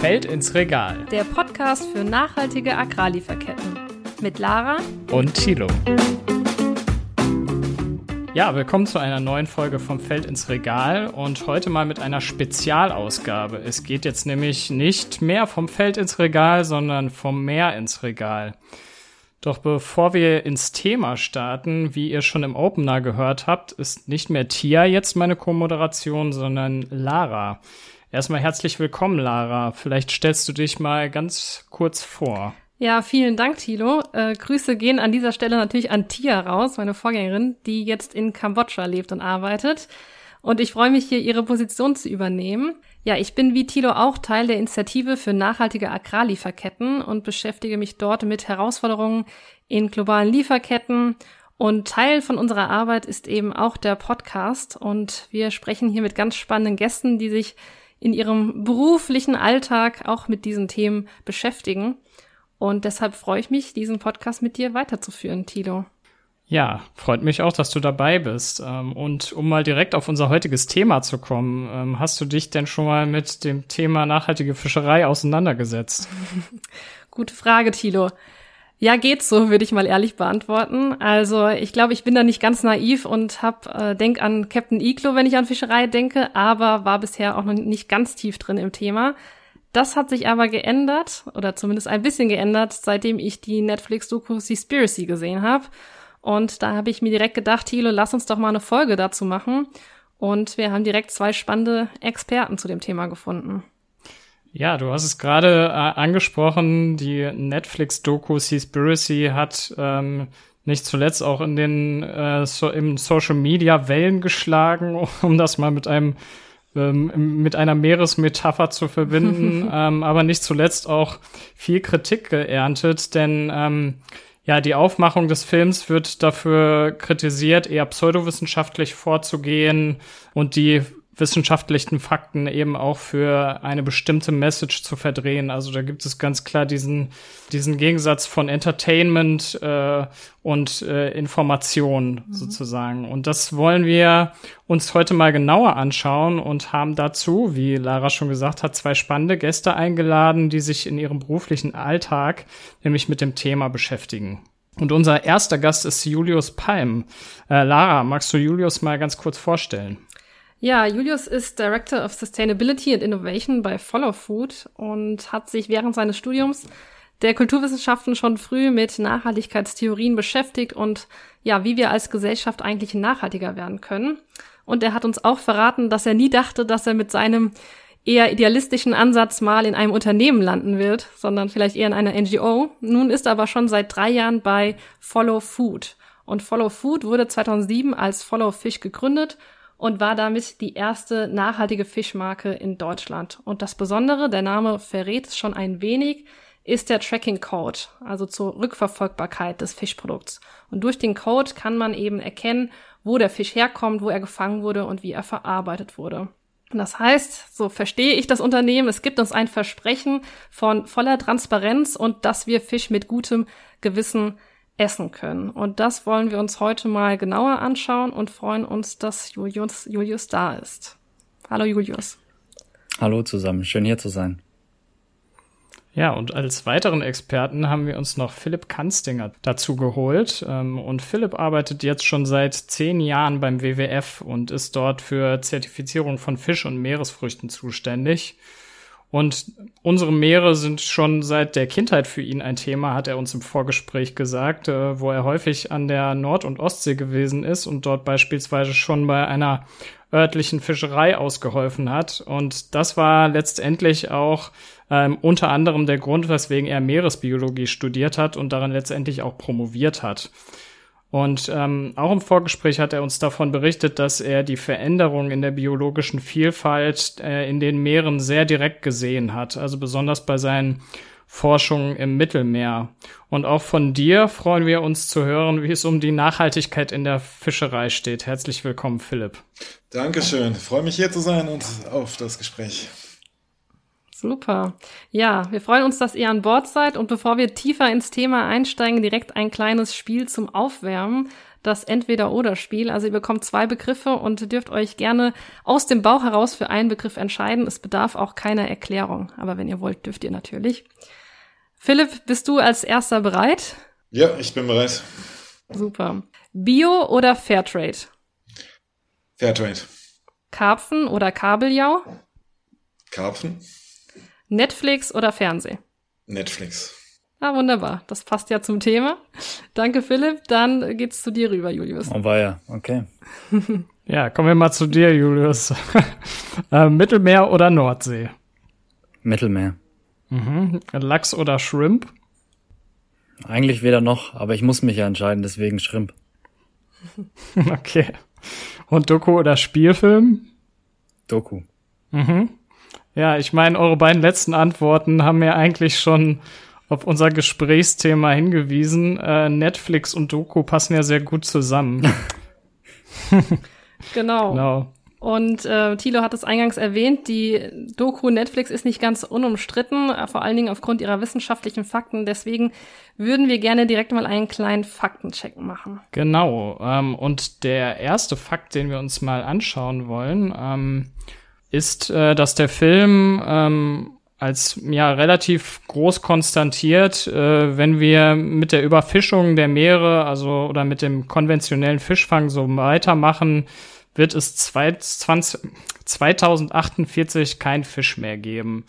Feld ins Regal. Der Podcast für nachhaltige Agrarlieferketten. Mit Lara und Thilo. Ja, willkommen zu einer neuen Folge vom Feld ins Regal und heute mal mit einer Spezialausgabe. Es geht jetzt nämlich nicht mehr vom Feld ins Regal, sondern vom Meer ins Regal. Doch bevor wir ins Thema starten, wie ihr schon im Opener gehört habt, ist nicht mehr Tia jetzt meine Co-Moderation, sondern Lara. Erstmal herzlich willkommen, Lara. Vielleicht stellst du dich mal ganz kurz vor. Ja, vielen Dank, Thilo. Äh, Grüße gehen an dieser Stelle natürlich an Tia raus, meine Vorgängerin, die jetzt in Kambodscha lebt und arbeitet. Und ich freue mich hier, ihre Position zu übernehmen. Ja, ich bin wie Thilo auch Teil der Initiative für nachhaltige Agrarlieferketten und beschäftige mich dort mit Herausforderungen in globalen Lieferketten. Und Teil von unserer Arbeit ist eben auch der Podcast. Und wir sprechen hier mit ganz spannenden Gästen, die sich in ihrem beruflichen Alltag auch mit diesen Themen beschäftigen. Und deshalb freue ich mich, diesen Podcast mit dir weiterzuführen, Tilo. Ja, freut mich auch, dass du dabei bist. Ähm, und um mal direkt auf unser heutiges Thema zu kommen, ähm, hast du dich denn schon mal mit dem Thema nachhaltige Fischerei auseinandergesetzt? Gute Frage, Thilo. Ja, geht so, würde ich mal ehrlich beantworten. Also ich glaube, ich bin da nicht ganz naiv und hab äh, denk an Captain Iglo, wenn ich an Fischerei denke, aber war bisher auch noch nicht ganz tief drin im Thema. Das hat sich aber geändert oder zumindest ein bisschen geändert, seitdem ich die Netflix-Doku Seaspiracy gesehen habe. Und da habe ich mir direkt gedacht, Thilo, lass uns doch mal eine Folge dazu machen. Und wir haben direkt zwei spannende Experten zu dem Thema gefunden. Ja, du hast es gerade äh, angesprochen, die Netflix-Doku Seaspiracy hat ähm, nicht zuletzt auch in den äh, so, im Social Media Wellen geschlagen, um das mal mit einem ähm, mit einer Meeresmetapher zu verbinden, ähm, aber nicht zuletzt auch viel Kritik geerntet, denn ähm, ja, die Aufmachung des Films wird dafür kritisiert, eher pseudowissenschaftlich vorzugehen und die wissenschaftlichen Fakten eben auch für eine bestimmte Message zu verdrehen. Also da gibt es ganz klar diesen, diesen Gegensatz von Entertainment äh, und äh, Information mhm. sozusagen. Und das wollen wir uns heute mal genauer anschauen und haben dazu, wie Lara schon gesagt hat, zwei spannende Gäste eingeladen, die sich in ihrem beruflichen Alltag nämlich mit dem Thema beschäftigen. Und unser erster Gast ist Julius Palm. Äh, Lara, magst du Julius mal ganz kurz vorstellen? Ja, Julius ist Director of Sustainability and Innovation bei Follow Food und hat sich während seines Studiums der Kulturwissenschaften schon früh mit Nachhaltigkeitstheorien beschäftigt und ja, wie wir als Gesellschaft eigentlich nachhaltiger werden können. Und er hat uns auch verraten, dass er nie dachte, dass er mit seinem eher idealistischen Ansatz mal in einem Unternehmen landen wird, sondern vielleicht eher in einer NGO. Nun ist er aber schon seit drei Jahren bei Follow Food. Und Follow Food wurde 2007 als Follow Fish gegründet und war damit die erste nachhaltige Fischmarke in Deutschland. Und das Besondere, der Name verrät es schon ein wenig, ist der Tracking Code, also zur Rückverfolgbarkeit des Fischprodukts. Und durch den Code kann man eben erkennen, wo der Fisch herkommt, wo er gefangen wurde und wie er verarbeitet wurde. Und das heißt, so verstehe ich das Unternehmen, es gibt uns ein Versprechen von voller Transparenz und dass wir Fisch mit gutem Gewissen essen können. Und das wollen wir uns heute mal genauer anschauen und freuen uns, dass Julius, Julius da ist. Hallo Julius. Hallo zusammen, schön hier zu sein. Ja, und als weiteren Experten haben wir uns noch Philipp Kanstinger dazu geholt. Ähm, und Philipp arbeitet jetzt schon seit zehn Jahren beim WWF und ist dort für Zertifizierung von Fisch- und Meeresfrüchten zuständig. Und unsere Meere sind schon seit der Kindheit für ihn ein Thema, hat er uns im Vorgespräch gesagt, äh, wo er häufig an der Nord- und Ostsee gewesen ist und dort beispielsweise schon bei einer örtlichen Fischerei ausgeholfen hat. Und das war letztendlich auch ähm, unter anderem der Grund, weswegen er Meeresbiologie studiert hat und daran letztendlich auch promoviert hat. Und ähm, auch im Vorgespräch hat er uns davon berichtet, dass er die Veränderung in der biologischen Vielfalt äh, in den Meeren sehr direkt gesehen hat, also besonders bei seinen Forschungen im Mittelmeer. Und auch von dir freuen wir uns zu hören, wie es um die Nachhaltigkeit in der Fischerei steht. Herzlich willkommen, Philipp. Dankeschön. Ich freue mich hier zu sein und auf das Gespräch. Super. Ja, wir freuen uns, dass ihr an Bord seid und bevor wir tiefer ins Thema einsteigen, direkt ein kleines Spiel zum Aufwärmen. das Entweder-Oder-Spiel. Also ihr bekommt zwei Begriffe und dürft euch gerne aus dem Bauch heraus für einen Begriff entscheiden. Es bedarf auch keiner Erklärung, aber wenn ihr wollt, dürft ihr natürlich. Philipp, bist du als erster bereit? Ja, ich bin bereit. Super. Bio oder Fairtrade? Fairtrade. Karpfen oder Kabeljau? Karpfen. Netflix oder Fernseh? Netflix. Ah, wunderbar. Das passt ja zum Thema. Danke, Philipp. Dann geht's zu dir rüber, Julius. Oh, war ja. Okay. ja, kommen wir mal zu dir, Julius. äh, Mittelmeer oder Nordsee? Mittelmeer. Mhm. Lachs oder Shrimp? Eigentlich weder noch, aber ich muss mich ja entscheiden, deswegen Shrimp. okay. Und Doku oder Spielfilm? Doku. Mhm. Ja, ich meine, eure beiden letzten Antworten haben mir eigentlich schon auf unser Gesprächsthema hingewiesen. Äh, Netflix und Doku passen ja sehr gut zusammen. genau. genau. Und äh, Thilo hat es eingangs erwähnt, die Doku Netflix ist nicht ganz unumstritten, äh, vor allen Dingen aufgrund ihrer wissenschaftlichen Fakten. Deswegen würden wir gerne direkt mal einen kleinen Faktencheck machen. Genau. Ähm, und der erste Fakt, den wir uns mal anschauen wollen, ähm, ist, äh, dass der Film ähm, als ja relativ groß konstantiert, äh, wenn wir mit der Überfischung der Meere, also oder mit dem konventionellen Fischfang so weitermachen, wird es 20, 2048 kein Fisch mehr geben.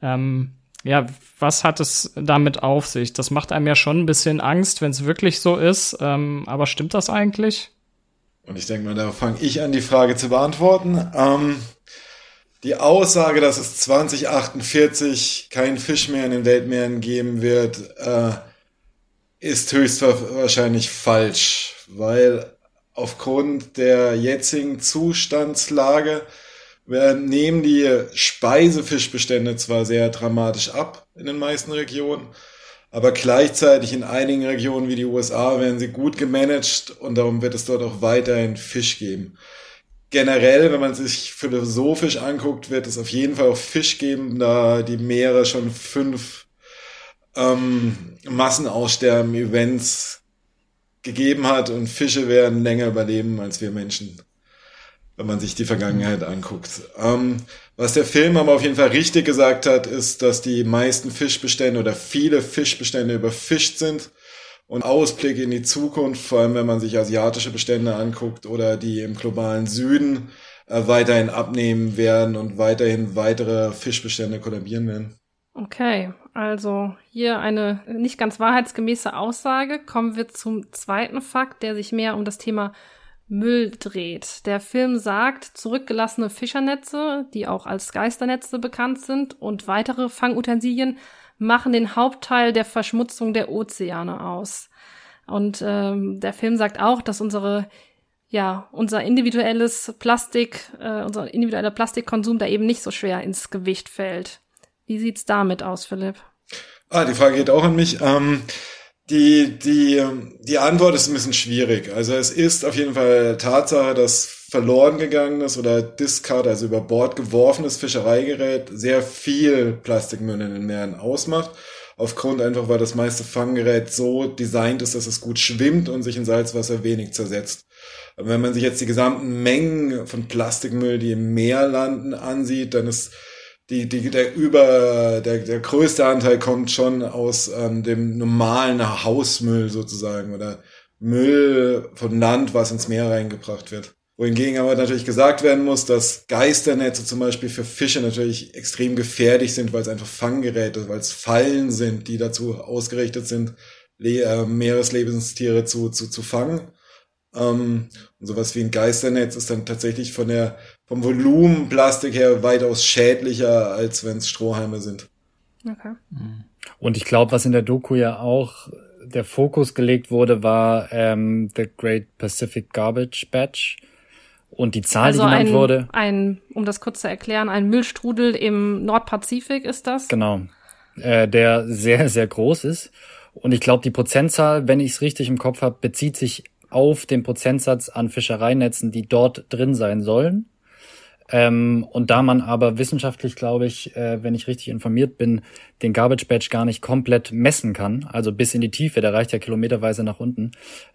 Ähm, ja, was hat es damit auf sich? Das macht einem ja schon ein bisschen Angst, wenn es wirklich so ist. Ähm, aber stimmt das eigentlich? Und ich denke mal, da fange ich an, die Frage zu beantworten. Ähm, die Aussage, dass es 2048 kein Fisch mehr in den Weltmeeren geben wird, äh, ist höchstwahrscheinlich falsch, weil aufgrund der jetzigen Zustandslage nehmen die Speisefischbestände zwar sehr dramatisch ab in den meisten Regionen, aber gleichzeitig in einigen Regionen wie die USA werden sie gut gemanagt und darum wird es dort auch weiterhin Fisch geben generell, wenn man sich philosophisch anguckt, wird es auf jeden Fall auch Fisch geben, da die Meere schon fünf ähm, Massenaussterben-Events gegeben hat und Fische werden länger überleben als wir Menschen, wenn man sich die Vergangenheit anguckt. Ähm, was der Film aber auf jeden Fall richtig gesagt hat, ist, dass die meisten Fischbestände oder viele Fischbestände überfischt sind und Ausblicke in die Zukunft, vor allem wenn man sich asiatische Bestände anguckt oder die im globalen Süden äh, weiterhin abnehmen werden und weiterhin weitere Fischbestände kollabieren werden. Okay, also hier eine nicht ganz wahrheitsgemäße Aussage. Kommen wir zum zweiten Fakt, der sich mehr um das Thema Müll dreht. Der Film sagt, zurückgelassene Fischernetze, die auch als Geisternetze bekannt sind, und weitere Fangutensilien machen den Hauptteil der Verschmutzung der Ozeane aus. Und ähm, der Film sagt auch, dass unsere ja, unser individuelles Plastik, äh, unser individueller Plastikkonsum da eben nicht so schwer ins Gewicht fällt. Wie sieht's damit aus, Philipp? Ah, die Frage geht auch an mich. Ähm, die, die, die Antwort ist ein bisschen schwierig. Also es ist auf jeden Fall Tatsache, dass verloren gegangenes oder Discard, also über Bord geworfenes Fischereigerät, sehr viel Plastikmüll in den Meeren ausmacht. Aufgrund einfach, weil das meiste Fanggerät so designt ist, dass es gut schwimmt und sich in Salzwasser wenig zersetzt. Wenn man sich jetzt die gesamten Mengen von Plastikmüll, die im Meer landen, ansieht, dann ist die, die, der über, der, der größte Anteil kommt schon aus ähm, dem normalen Hausmüll sozusagen oder Müll von Land, was ins Meer reingebracht wird. Wohingegen aber natürlich gesagt werden muss, dass Geisternetze zum Beispiel für Fische natürlich extrem gefährlich sind, weil es einfach Fanggeräte, weil es Fallen sind, die dazu ausgerichtet sind, Le äh, Meereslebenstiere zu, zu, zu fangen. Ähm, und sowas wie ein Geisternetz ist dann tatsächlich von der, vom Volumen Plastik her weitaus schädlicher, als wenn es Strohhalme sind. Okay. Und ich glaube, was in der Doku ja auch der Fokus gelegt wurde, war ähm, The Great Pacific Garbage Batch und die Zahl, also die genannt ein, wurde. Ein, um das kurz zu erklären, ein Müllstrudel im Nordpazifik ist das. Genau. Äh, der sehr, sehr groß ist. Und ich glaube, die Prozentzahl, wenn ich es richtig im Kopf habe, bezieht sich auf den Prozentsatz an Fischereinetzen, die dort drin sein sollen. Ähm, und da man aber wissenschaftlich, glaube ich, äh, wenn ich richtig informiert bin, den Garbage Badge gar nicht komplett messen kann, also bis in die Tiefe, der reicht ja kilometerweise nach unten,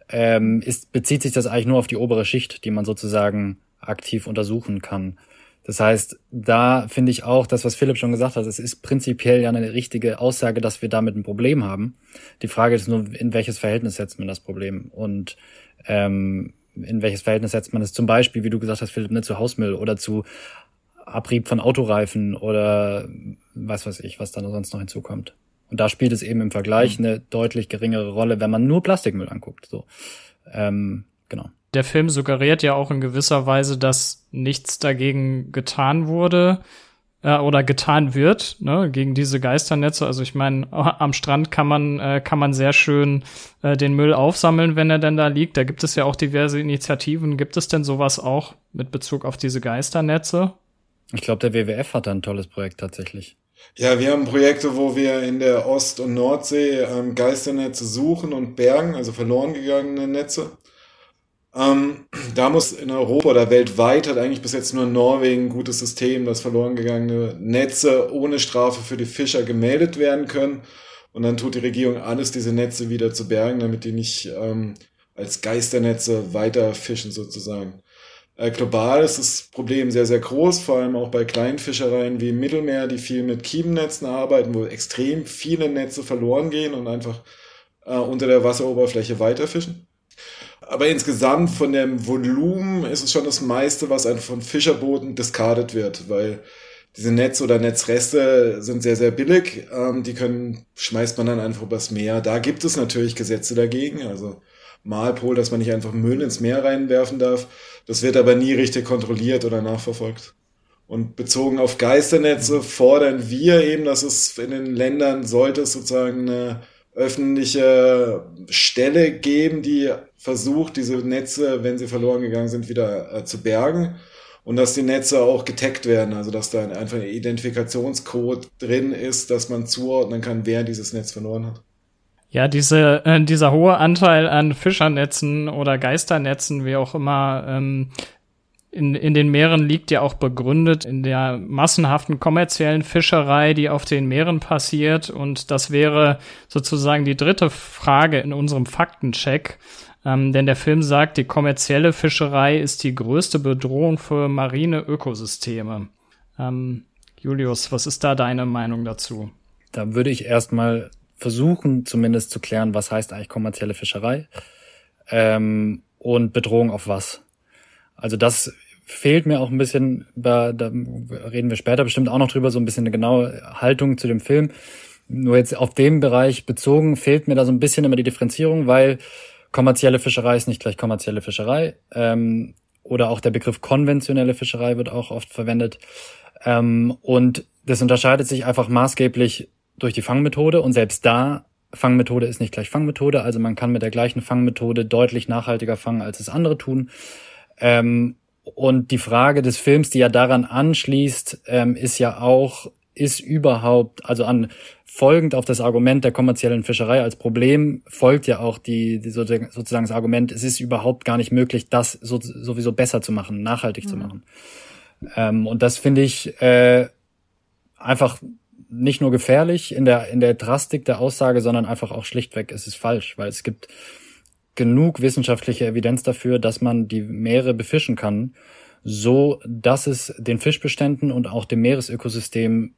ähm, ist, bezieht sich das eigentlich nur auf die obere Schicht, die man sozusagen aktiv untersuchen kann. Das heißt, da finde ich auch das, was Philipp schon gesagt hat, es ist prinzipiell ja eine richtige Aussage, dass wir damit ein Problem haben. Die Frage ist nur, in welches Verhältnis setzt man das Problem? Und ähm, in welches Verhältnis setzt man es zum Beispiel, wie du gesagt hast, Philipp, ne, zu Hausmüll oder zu Abrieb von Autoreifen oder was weiß ich, was da sonst noch hinzukommt. Und da spielt es eben im Vergleich mhm. eine deutlich geringere Rolle, wenn man nur Plastikmüll anguckt. So, ähm, genau. Der Film suggeriert ja auch in gewisser Weise, dass nichts dagegen getan wurde äh, oder getan wird ne, gegen diese Geisternetze. Also ich meine, am Strand kann man äh, kann man sehr schön äh, den Müll aufsammeln, wenn er denn da liegt. Da gibt es ja auch diverse Initiativen. Gibt es denn sowas auch mit Bezug auf diese Geisternetze? Ich glaube, der WWF hat da ein tolles Projekt tatsächlich. Ja, wir haben Projekte, wo wir in der Ost- und Nordsee ähm, Geisternetze suchen und bergen, also verloren gegangene Netze. Ähm, da muss in Europa oder weltweit hat eigentlich bis jetzt nur Norwegen ein gutes System, dass verloren gegangene Netze ohne Strafe für die Fischer gemeldet werden können. Und dann tut die Regierung alles, diese Netze wieder zu bergen, damit die nicht ähm, als Geisternetze weiter fischen sozusagen. Äh, global ist das Problem sehr, sehr groß, vor allem auch bei kleinen Fischereien wie im Mittelmeer, die viel mit Kiemennetzen arbeiten, wo extrem viele Netze verloren gehen und einfach äh, unter der Wasseroberfläche weiterfischen. Aber insgesamt von dem Volumen ist es schon das meiste, was einfach von Fischerbooten discarded wird, weil diese Netz- oder Netzreste sind sehr, sehr billig. Ähm, die können, schmeißt man dann einfach übers Meer. Da gibt es natürlich Gesetze dagegen, also Malpol, dass man nicht einfach Müll ins Meer reinwerfen darf. Das wird aber nie richtig kontrolliert oder nachverfolgt. Und bezogen auf Geisternetze fordern wir eben, dass es in den Ländern sollte es sozusagen eine öffentliche Stelle geben, die versucht, diese Netze, wenn sie verloren gegangen sind, wieder äh, zu bergen und dass die Netze auch getaggt werden, also dass da einfach ein Identifikationscode drin ist, dass man zuordnen kann, wer dieses Netz verloren hat. Ja, diese, äh, dieser hohe Anteil an Fischernetzen oder Geisternetzen, wie auch immer, ähm, in, in den Meeren liegt ja auch begründet in der massenhaften kommerziellen Fischerei, die auf den Meeren passiert. Und das wäre sozusagen die dritte Frage in unserem Faktencheck. Ähm, denn der Film sagt, die kommerzielle Fischerei ist die größte Bedrohung für marine Ökosysteme. Ähm, Julius, was ist da deine Meinung dazu? Da würde ich erstmal versuchen, zumindest zu klären, was heißt eigentlich kommerzielle Fischerei ähm, und Bedrohung auf was. Also das fehlt mir auch ein bisschen, da, da reden wir später bestimmt auch noch drüber, so ein bisschen eine genaue Haltung zu dem Film. Nur jetzt auf dem Bereich bezogen fehlt mir da so ein bisschen immer die Differenzierung, weil kommerzielle Fischerei ist nicht gleich kommerzielle Fischerei. Ähm, oder auch der Begriff konventionelle Fischerei wird auch oft verwendet. Ähm, und das unterscheidet sich einfach maßgeblich durch die Fangmethode. Und selbst da, Fangmethode ist nicht gleich Fangmethode. Also man kann mit der gleichen Fangmethode deutlich nachhaltiger fangen, als es andere tun. Ähm, und die Frage des Films, die ja daran anschließt, ähm, ist ja auch, ist überhaupt, also an folgend auf das Argument der kommerziellen Fischerei als Problem folgt ja auch die, die sozusagen das Argument, es ist überhaupt gar nicht möglich, das so, sowieso besser zu machen, nachhaltig mhm. zu machen. Ähm, und das finde ich äh, einfach nicht nur gefährlich in der in der Drastik der Aussage, sondern einfach auch schlichtweg, es ist falsch, weil es gibt genug wissenschaftliche Evidenz dafür, dass man die Meere befischen kann, so dass es den Fischbeständen und auch dem Meeresökosystem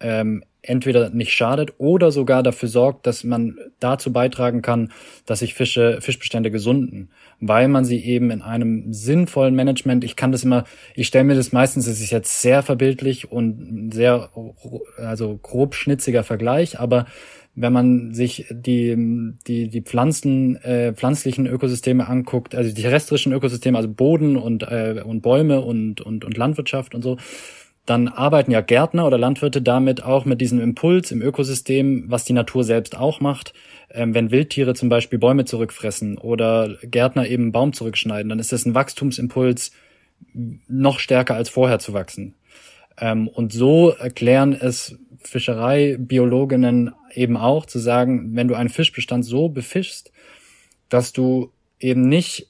ähm, entweder nicht schadet oder sogar dafür sorgt, dass man dazu beitragen kann, dass sich Fische, Fischbestände gesunden, weil man sie eben in einem sinnvollen Management, ich kann das immer, ich stelle mir das meistens, es ist jetzt sehr verbildlich und sehr, also grob schnitziger Vergleich, aber wenn man sich die, die, die Pflanzen, äh, pflanzlichen Ökosysteme anguckt, also die terrestrischen Ökosysteme, also Boden und, äh, und Bäume und, und, und Landwirtschaft und so, dann arbeiten ja Gärtner oder Landwirte damit auch mit diesem Impuls im Ökosystem, was die Natur selbst auch macht. Ähm, wenn Wildtiere zum Beispiel Bäume zurückfressen oder Gärtner eben einen Baum zurückschneiden, dann ist das ein Wachstumsimpuls, noch stärker als vorher zu wachsen. Ähm, und so erklären es Fischereibiologinnen eben auch zu sagen, wenn du einen Fischbestand so befischst, dass du eben nicht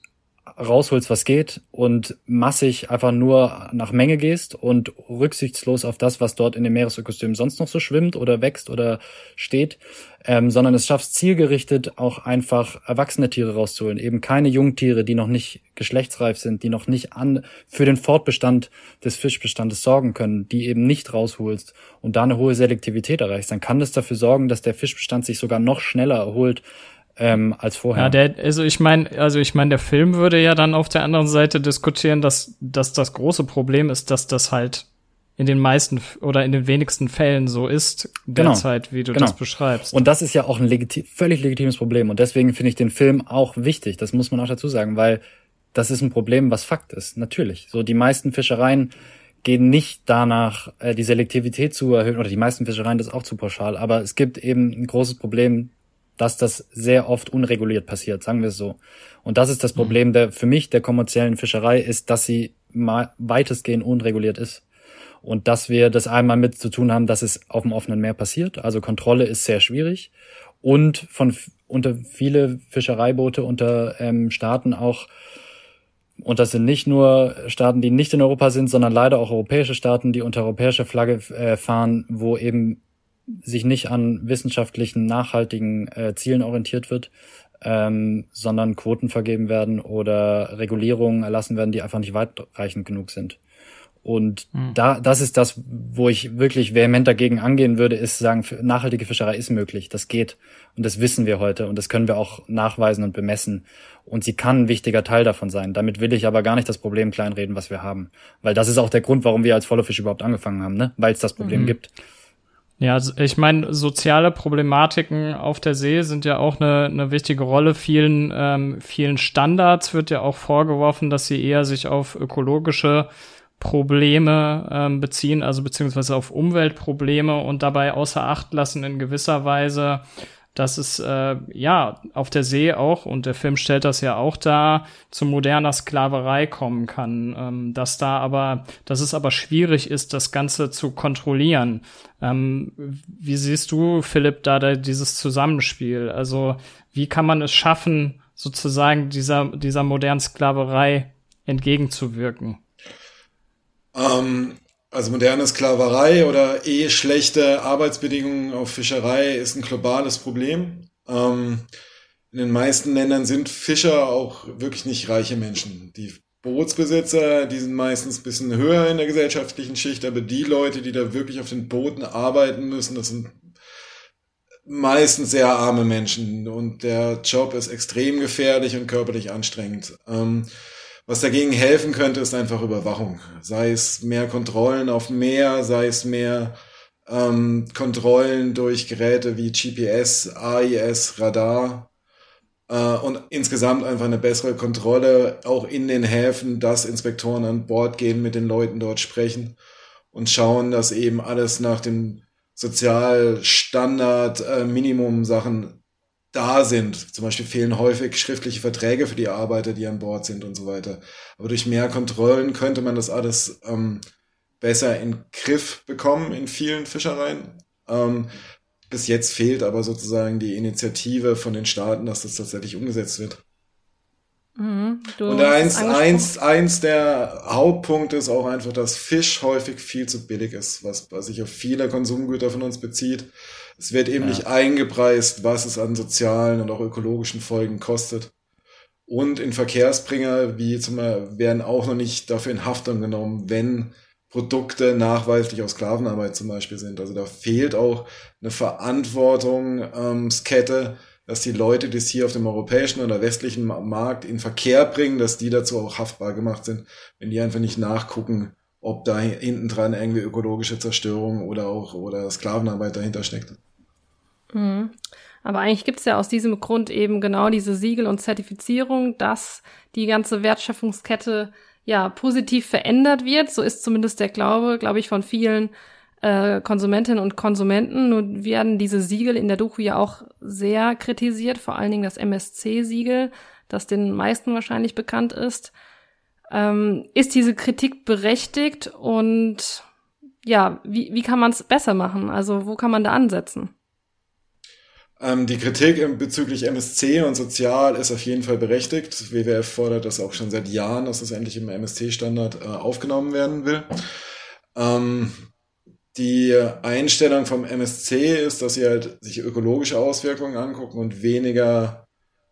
rausholst, was geht und massig einfach nur nach Menge gehst und rücksichtslos auf das, was dort in dem Meeresökosystem sonst noch so schwimmt oder wächst oder steht, ähm, sondern es schaffst zielgerichtet auch einfach erwachsene Tiere rauszuholen, eben keine Jungtiere, die noch nicht geschlechtsreif sind, die noch nicht an für den Fortbestand des Fischbestandes sorgen können, die eben nicht rausholst und da eine hohe Selektivität erreichst, dann kann das dafür sorgen, dass der Fischbestand sich sogar noch schneller erholt ähm, als vorher. Ja, der, also ich meine, also ich meine, der Film würde ja dann auf der anderen Seite diskutieren, dass, dass das große Problem ist, dass das halt in den meisten oder in den wenigsten Fällen so ist Genau. derzeit, wie du Genau. das beschreibst. Und das ist ja auch ein legiti völlig legitimes Problem. Und deswegen finde ich den Film auch wichtig. Das muss man auch dazu sagen, weil das ist ein Problem, was Fakt ist. Natürlich. So die meisten Fischereien gehen nicht danach, äh, die Selektivität zu erhöhen, oder die meisten Fischereien, das auch zu pauschal. Aber es gibt eben ein großes Problem, dass das sehr oft unreguliert passiert, sagen wir es so. Und das ist das Problem der, für mich der kommerziellen Fischerei, ist, dass sie weitestgehend unreguliert ist. Und dass wir das einmal mit zu tun haben, dass es auf dem offenen Meer passiert. Also Kontrolle ist sehr schwierig. Und von unter viele Fischereiboote unter ähm, Staaten auch, und das sind nicht nur Staaten, die nicht in Europa sind, sondern leider auch europäische Staaten, die unter europäischer Flagge äh, fahren, wo eben sich nicht an wissenschaftlichen, nachhaltigen äh, Zielen orientiert wird, ähm, sondern Quoten vergeben werden oder Regulierungen erlassen werden, die einfach nicht weitreichend genug sind. Und da, das ist das, wo ich wirklich vehement dagegen angehen würde, ist sagen, für- nachhaltige Fischerei ist möglich. Das geht. Und das wissen wir heute. Und das können wir auch nachweisen und bemessen. Und sie kann ein wichtiger Teil davon sein. Damit will ich aber gar nicht das Problem kleinreden, was wir haben. Weil das ist auch der Grund, warum wir als Followfish überhaupt angefangen haben, ne? Weil es das Problem gibt. Ja, ich meine, soziale Problematiken auf der See sind ja auch eine, eine wichtige Rolle. Vielen, ähm, vielen Standards wird ja auch vorgeworfen, dass sie eher sich auf ökologische Probleme ähm, beziehen, also beziehungsweise auf Umweltprobleme und dabei außer Acht lassen in gewisser Weise, dass es äh, ja auf der See auch, und der Film stellt das ja auch dar, zu moderner Sklaverei kommen kann. Ähm, dass da aber, dass es aber schwierig ist, das Ganze zu kontrollieren. Ähm, wie siehst du, Philipp, da, da dieses Zusammenspiel? Also wie kann man es schaffen, sozusagen dieser, dieser modernen Sklaverei entgegenzuwirken? Ähm, also moderne Sklaverei oder eh schlechte Arbeitsbedingungen auf Fischerei ist ein globales Problem. Ähm, in den meisten Ländern sind Fischer auch wirklich nicht reiche Menschen. Die Bootsbesitzer, die sind meistens ein bisschen höher in der gesellschaftlichen Schicht, aber die Leute, die da wirklich auf den Booten arbeiten müssen, das sind meistens sehr arme Menschen und der Job ist extrem gefährlich und körperlich anstrengend. Ähm, was dagegen helfen könnte, ist einfach Überwachung. Sei es mehr Kontrollen auf Meer, sei es mehr ähm, Kontrollen durch Geräte wie GPS, AIS, Radar äh, und insgesamt einfach eine bessere Kontrolle auch in den Häfen, dass Inspektoren an Bord gehen, mit den Leuten dort sprechen und schauen, dass eben alles nach dem Sozialstandard äh, Minimum Sachen da sind. Zum Beispiel fehlen häufig schriftliche Verträge für die Arbeiter, die an Bord sind und so weiter. Aber durch mehr Kontrollen könnte man das alles ähm, besser in Griff bekommen in vielen Fischereien. Ähm, bis jetzt fehlt aber sozusagen die Initiative von den Staaten, dass das tatsächlich umgesetzt wird. Mhm, du Und eins, eins, eins der Hauptpunkte ist auch einfach, dass Fisch häufig viel zu billig ist, was, was sich auf viele Konsumgüter von uns bezieht. Es wird eben Ja. nicht eingepreist, was es an sozialen und auch ökologischen Folgen kostet. Und in Verkehrsbringer, wie zum Beispiel, werden auch noch nicht dafür in Haftung genommen, wenn Produkte nachweislich aus Sklavenarbeit zum Beispiel sind. Also da fehlt auch eine Verantwortungskette, dass die Leute, die es hier auf dem europäischen oder westlichen Ma- Markt in Verkehr bringen, dass die dazu auch haftbar gemacht sind, wenn die einfach nicht nachgucken, ob da hinten dran irgendwie ökologische Zerstörung oder auch oder Sklavenarbeit dahinter steckt. Mhm. Aber eigentlich gibt's ja aus diesem Grund eben genau diese Siegel und Zertifizierung, dass die ganze Wertschöpfungskette ja positiv verändert wird. So ist zumindest der Glaube, glaube ich, von vielen äh, Konsumentinnen und Konsumenten. Nun werden diese Siegel in der Doku ja auch sehr kritisiert, vor allen Dingen das MSC-Siegel, das den meisten wahrscheinlich bekannt ist. Ähm, ist diese Kritik berechtigt und ja, wie, wie kann man es besser machen? Also wo kann man da ansetzen? Ähm, die Kritik bezüglich MSC und Sozial ist auf jeden Fall berechtigt. WWF fordert das auch schon seit Jahren, dass das endlich im MSC-Standard äh, aufgenommen werden will. Ähm, die Einstellung vom MSC ist, dass sie halt sich ökologische Auswirkungen angucken und weniger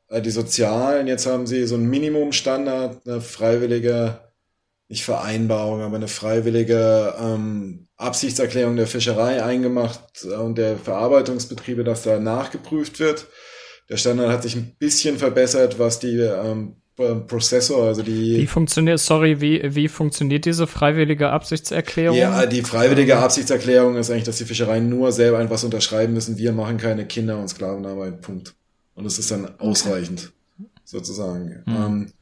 äh, die sozialen. Jetzt haben sie so einen Minimumstandard, eine freiwillige, nicht Vereinbarung, aber eine freiwillige ähm, Absichtserklärung der Fischerei eingemacht und der Verarbeitungsbetriebe, dass da nachgeprüft wird. Der Standard hat sich ein bisschen verbessert, was die ähm, Prozessor, also die. Wie funktioniert, sorry, wie, wie funktioniert diese freiwillige Absichtserklärung? Ja, die freiwillige Absichtserklärung ist eigentlich, dass die Fischereien nur selber etwas unterschreiben müssen. Wir machen keine Kinder- und Sklavenarbeit. Punkt. Und das ist dann ausreichend, sozusagen. Mhm. Ähm,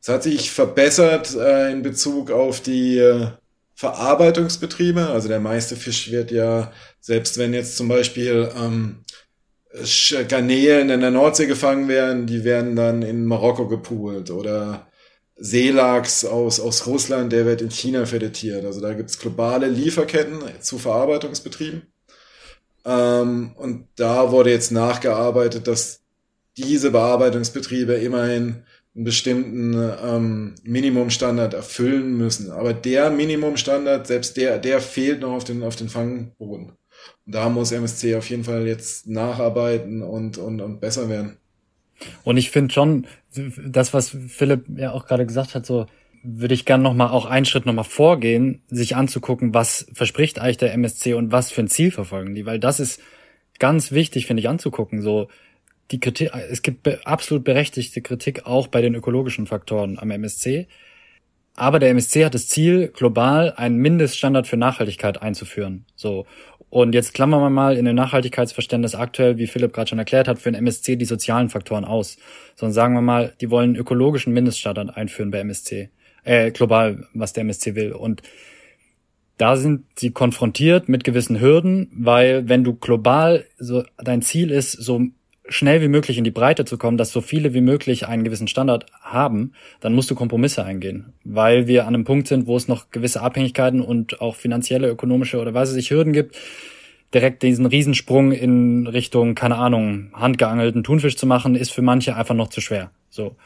es hat sich verbessert äh, in Bezug auf die äh, Verarbeitungsbetriebe. Also der meiste Fisch wird ja, selbst wenn jetzt zum Beispiel ähm, Garnelen in der Nordsee gefangen werden, die werden dann in Marokko gepoolt oder Seelachs aus, aus Russland, der wird in China fedetiert. Also da gibt's globale Lieferketten zu Verarbeitungsbetrieben. Ähm, und da wurde jetzt nachgearbeitet, dass diese Bearbeitungsbetriebe immerhin einen bestimmten ähm, Minimumstandard erfüllen müssen. Aber der Minimumstandard, selbst der, der fehlt noch auf den, auf den Fangboden. Da muss MSC auf jeden Fall jetzt nacharbeiten und, und, und besser werden. Und ich finde schon, das, was Philipp ja auch gerade gesagt hat, so würde ich gern nochmal auch einen Schritt nochmal vorgehen, sich anzugucken, was verspricht eigentlich der MSC und was für ein Ziel verfolgen die, weil das ist ganz wichtig, finde ich, anzugucken. So, die Kritik, es gibt absolut berechtigte Kritik auch bei den ökologischen Faktoren am MSC. Aber der MSC hat das Ziel, global einen Mindeststandard für Nachhaltigkeit einzuführen. So. Und jetzt klammern wir mal in dem Nachhaltigkeitsverständnis aktuell, wie Philipp gerade schon erklärt hat, für den MSC die sozialen Faktoren aus. Sondern sagen wir mal, die wollen ökologischen Mindeststandard einführen bei MSC. Äh, global, was der MSC will. Und da sind sie konfrontiert mit gewissen Hürden, weil wenn du global so dein Ziel ist, so schnell wie möglich in die Breite zu kommen, dass so viele wie möglich einen gewissen Standard haben, dann musst du Kompromisse eingehen, weil wir an einem Punkt sind, wo es noch gewisse Abhängigkeiten und auch finanzielle, ökonomische oder was es sich Hürden gibt, direkt diesen Riesensprung in Richtung, keine Ahnung, handgeangelten Thunfisch zu machen, ist für manche einfach noch zu schwer. So.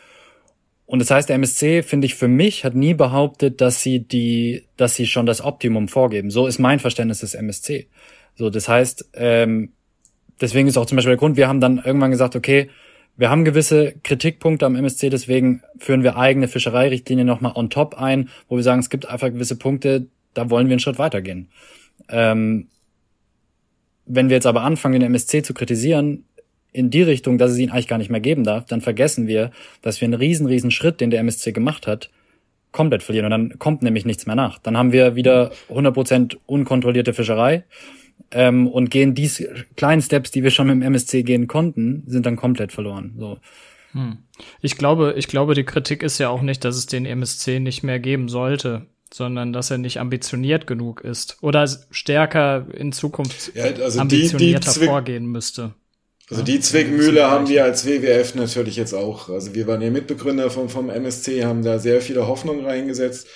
Und das heißt, der MSC, finde ich, für mich hat nie behauptet, dass sie die, dass sie schon das Optimum vorgeben. So ist mein Verständnis des MSC. So, das heißt, ähm, deswegen ist auch zum Beispiel der Grund, wir haben dann irgendwann gesagt, okay, wir haben gewisse Kritikpunkte am MSC, deswegen führen wir eigene Fischereirichtlinien nochmal on top ein, wo wir sagen, es gibt einfach gewisse Punkte, da wollen wir einen Schritt weitergehen. Ähm, wenn wir jetzt aber anfangen, den MSC zu kritisieren, in die Richtung, dass es ihn eigentlich gar nicht mehr geben darf, dann vergessen wir, dass wir einen riesen, riesen Schritt, den der MSC gemacht hat, komplett verlieren. Und dann kommt nämlich nichts mehr nach. Dann haben wir wieder 100% unkontrollierte Fischerei ähm, und gehen diese kleinen Steps, die wir schon mit dem MSC gehen konnten, sind dann komplett verloren. So. Hm. Ich glaube, ich glaube, die Kritik ist ja auch nicht, dass es den MSC nicht mehr geben sollte, sondern dass er nicht ambitioniert genug ist oder stärker in Zukunft ja, also ambitionierter die, die vorgehen müsste. Also die Zwickmühle haben wir als WWF natürlich jetzt auch. Also wir waren ja Mitbegründer vom, vom MSC, haben da sehr viele Hoffnungen reingesetzt